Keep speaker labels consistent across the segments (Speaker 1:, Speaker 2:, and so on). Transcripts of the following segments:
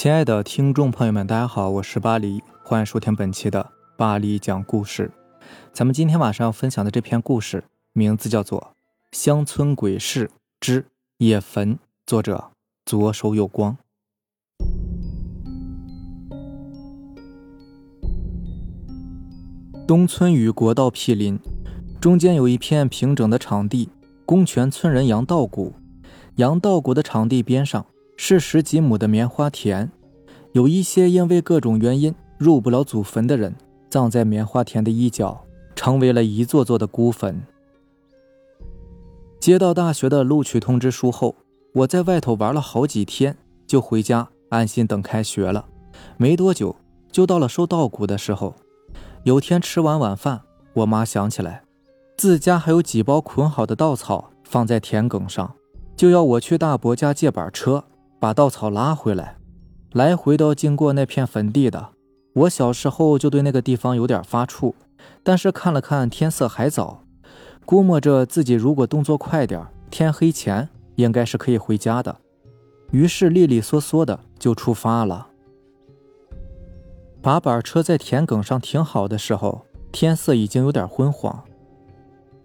Speaker 1: 亲爱的听众朋友们，大家好，我是巴黎，欢迎收听本期的巴黎讲故事。咱们今天晚上要分享的这篇故事，名字叫做《乡村鬼事之野坟》，作者左手有光。东村与国道毗邻，中间有一片平整的场地，供全村人杨稻谷。杨稻谷的场地边上。是十几亩的棉花田，有一些因为各种原因入不了祖坟的人，葬在棉花田的一角，成为了一座座的孤坟。接到大学的录取通知书后，我在外头玩了好几天，就回家安心等开学了。没多久，就到了收稻谷的时候。有天吃完晚饭，我妈想起来，自家还有几包捆好的稻草放在田埂上，就要我去大伯家借板车。把稻草拉回来，来回都经过那片坟地的。我小时候就对那个地方有点发怵，但是看了看天色还早，估摸着自己如果动作快点，天黑前应该是可以回家的。于是利利索索的就出发了。把板车在田埂上停好的时候，天色已经有点昏黄。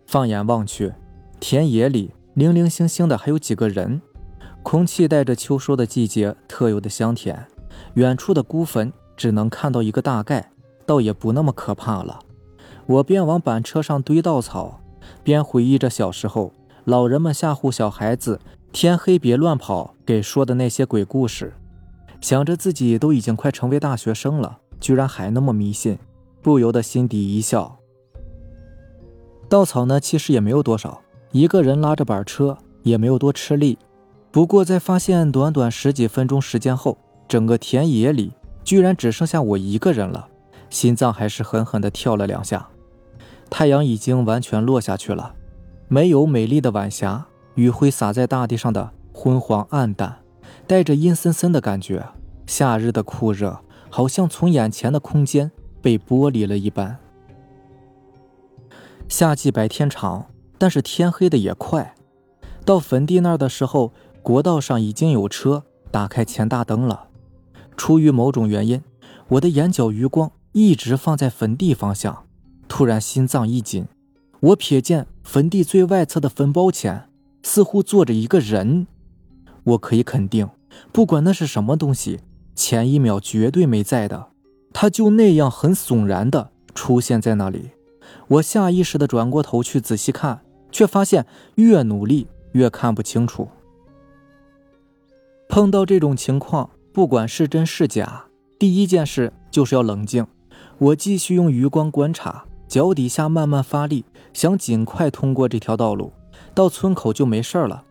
Speaker 1: 放眼望去，田野里零零星星的还有几个人。空气带着秋收的季节特有的香甜，远处的孤坟只能看到一个大概，倒也不那么可怕了。我边往板车上堆稻草，边回忆着小时候老人们吓唬小孩子“天黑别乱跑”给说的那些鬼故事，想着自己都已经快成为大学生了，居然还那么迷信，不由得心底一笑。稻草呢，其实也没有多少，一个人拉着板车也没有多吃力。不过，在发现短短十几分钟时间后，整个田野里居然只剩下我一个人了，心脏还是狠狠地跳了两下。太阳已经完全落下去了，没有美丽的晚霞，余晖洒在大地上的昏黄暗淡，带着阴森森的感觉。夏日的酷热好像从眼前的空间被剥离了一般。夏季白天长，但是天黑的也快。到坟地那儿的时候。国道上已经有车打开前大灯了。出于某种原因，我的眼角余光一直放在坟地方向。突然心脏一紧，我瞥见坟地最外侧的坟包前似乎坐着一个人。我可以肯定，不管那是什么东西，前一秒绝对没在的。他就那样很悚然的出现在那里。我下意识的转过头去仔细看，却发现越努力越看不清楚。碰到这种情况，不管是真是假，第一件事就是要冷静。我继续用余光观察，脚底下慢慢发力，想尽快通过这条道路，到村口就没事了。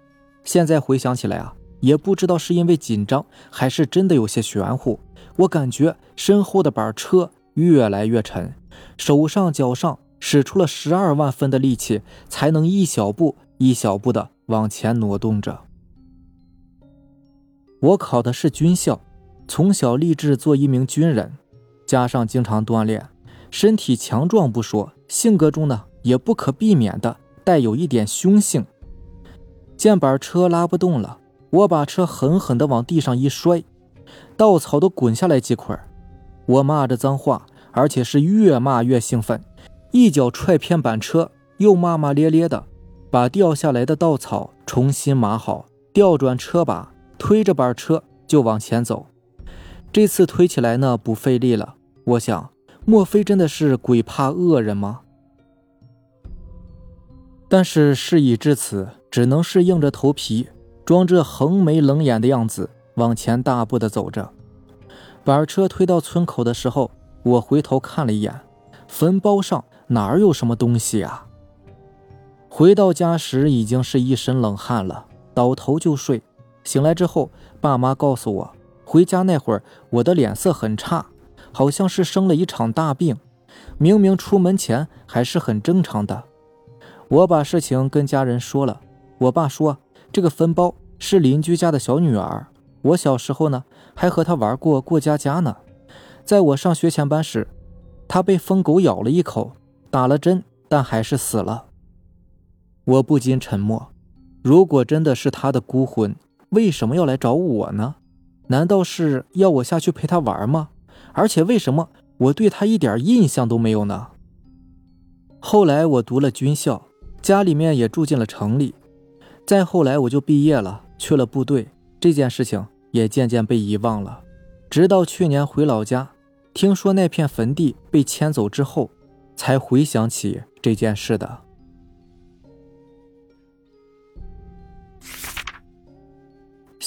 Speaker 1: 现在回想起来啊，也不知道是因为紧张，还是真的有些玄乎。我感觉身后的板车越来越沉，手上脚上使出了十二万分的力气，才能一小步一小步的往前挪动着。我考的是军校，从小立志做一名军人，加上经常锻炼，身体强壮不说，性格中呢也不可避免的带有一点凶性。见板车拉不动了，我把车狠狠地往地上一摔，稻草都滚下来几捆。我骂着脏话，而且是越骂越兴奋，一脚踹偏板车，又骂骂咧咧的把掉下来的稻草重新码好，调转车把。推着板车就往前走，这次推起来呢不费力了。我想，莫非真的是鬼怕恶人吗？但是事已至此，只能是硬着头皮，装着横眉冷眼的样子往前大步的走着。板车推到村口的时候，我回头看了一眼，坟包上哪儿有什么东西啊？回到家时已经是一身冷汗了，倒头就睡。醒来之后，爸妈告诉我，回家那会儿我的脸色很差，好像是生了一场大病。明明出门前还是很正常的。我把事情跟家人说了，我爸说这个坟包是邻居家的小女儿，我小时候呢还和她玩过过家家呢。在我上学前班时，她被疯狗咬了一口，打了针，但还是死了。我不禁沉默。如果真的是她的孤魂。为什么要来找我呢？难道是要我下去陪他玩吗？而且为什么我对他一点印象都没有呢？后来我读了军校，家里面也住进了城里。再后来我就毕业了，去了部队，这件事情也渐渐被遗忘了。直到去年回老家，听说那片坟地被迁走之后，才回想起这件事的。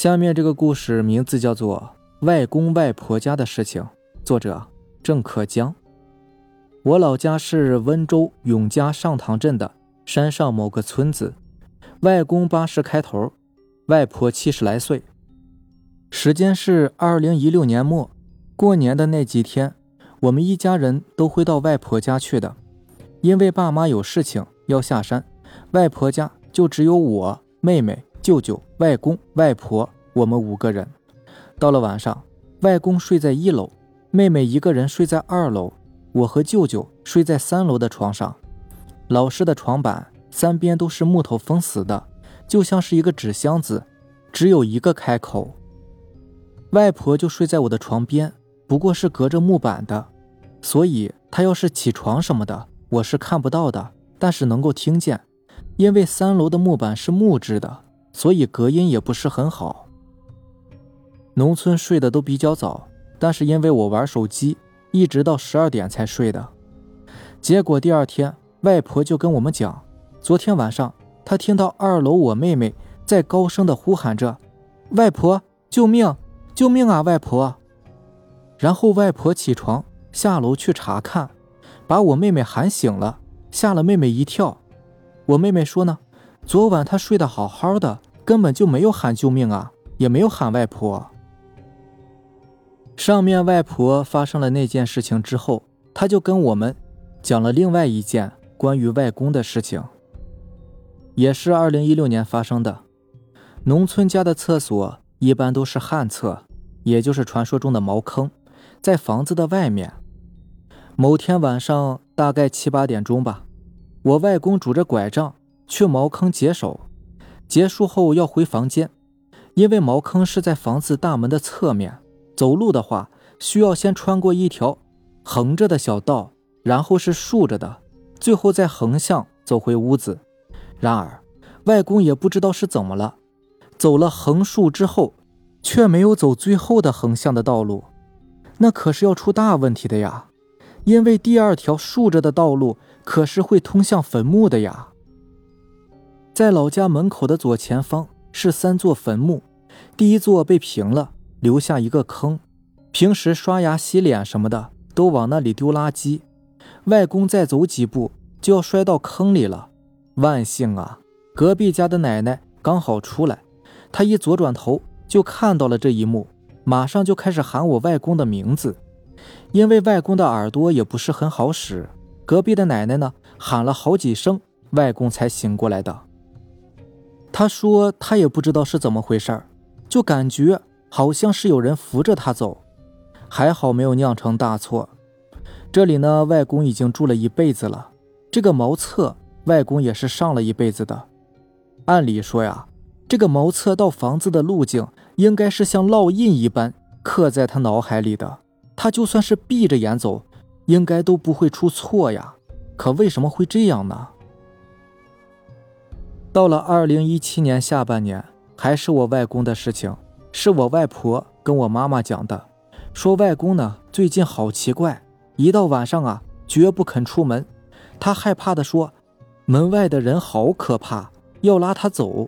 Speaker 1: 下面这个故事名字叫做《外公外婆家的事情》，作者郑可江。我老家是温州永嘉上塘镇的山上某个村子。外公八十开头，外婆七十来岁。时间是二零一六年末，过年的那几天，我们一家人都会到外婆家去的。因为爸妈有事情要下山，外婆家就只有我、妹妹、舅舅、外公、外婆，我们五个人。到了晚上，外公睡在一楼，妹妹一个人睡在二楼。我和舅舅睡在三楼的床上，老式的床板三边都是木头封死的，就像是一个纸箱子，只有一个开口。外婆就睡在我的床边，不过是隔着木板的，所以她要是起床什么的，我是看不到的，但是能够听见。因为三楼的木板是木质的，所以隔音也不是很好。农村睡得都比较早，但是因为我玩手机。一直到十二点才睡的，结果第二天外婆就跟我们讲，昨天晚上她听到二楼我妹妹在高声的呼喊着：“外婆，救命，救命啊，外婆！”然后外婆起床下楼去查看，把我妹妹喊醒了，吓了妹妹一跳。我妹妹说呢，昨晚她睡得好好的，根本就没有喊救命啊，也没有喊外婆。上面外婆发生了那件事情之后，她就跟我们讲了另外一件关于外公的事情，也是二零一六年发生的。农村家的厕所一般都是旱厕，也就是传说中的茅坑，在房子的外面。某天晚上大概七八点钟吧，我外公拄着拐杖去茅坑解手，结束后要回房间，因为茅坑是在房子大门的侧面。走路的话，需要先穿过一条横着的小道，然后是竖着的，最后再横向走回屋子。然而，外公也不知道是怎么了，走了横竖之后，却没有走最后的横向的道路，那可是要出大问题的呀！因为第二条竖着的道路可是会通向坟墓的呀。在老家门口的左前方是三座坟墓，第一座被平了。留下一个坑，平时刷牙、洗脸什么的都往那里丢垃圾。外公再走几步就要摔到坑里了。万幸啊，隔壁家的奶奶刚好出来，她一左转头就看到了这一幕，马上就开始喊我外公的名字。因为外公的耳朵也不是很好使，隔壁的奶奶呢喊了好几声，外公才醒过来的。他说他也不知道是怎么回事就感觉。好像是有人扶着他走，还好没有酿成大错。这里呢，外公已经住了一辈子了。这个茅厕，外公也是上了一辈子的。按理说呀，这个茅厕到房子的路径应该是像烙印一般刻在他脑海里的。他就算是闭着眼走，应该都不会出错呀。可为什么会这样呢？到了二零一七年下半年，还是我外公的事情。是我外婆跟我妈妈讲的，说外公呢最近好奇怪，一到晚上啊绝不肯出门，他害怕的说，门外的人好可怕，要拉他走。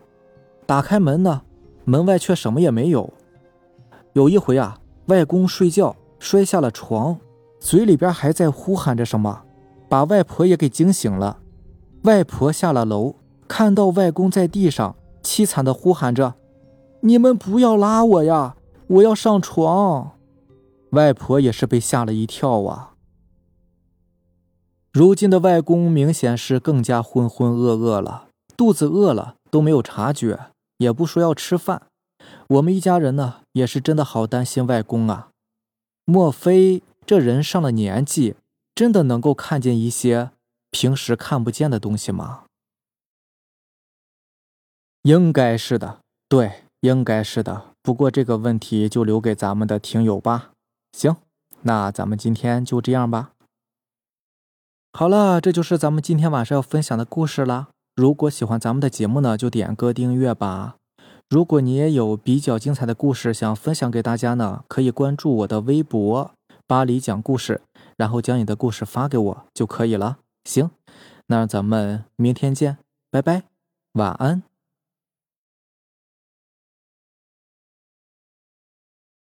Speaker 1: 打开门呢，门外却什么也没有。有一回啊，外公睡觉摔下了床，嘴里边还在呼喊着什么，把外婆也给惊醒了。外婆下了楼，看到外公在地上凄惨的呼喊着。你们不要拉我呀！我要上床。外婆也是被吓了一跳啊。如今的外公明显是更加浑浑噩噩了，肚子饿了都没有察觉，也不说要吃饭。我们一家人呢，也是真的好担心外公啊。莫非这人上了年纪，真的能够看见一些平时看不见的东西吗？应该是的，对。应该是的，不过这个问题就留给咱们的听友吧。行，那咱们今天就这样吧。好了，这就是咱们今天晚上要分享的故事了。如果喜欢咱们的节目呢，就点个订阅吧。如果你也有比较精彩的故事想分享给大家呢，可以关注我的微博“巴黎讲故事”，然后将你的故事发给我就可以了。行，那咱们明天见，拜拜，晚安。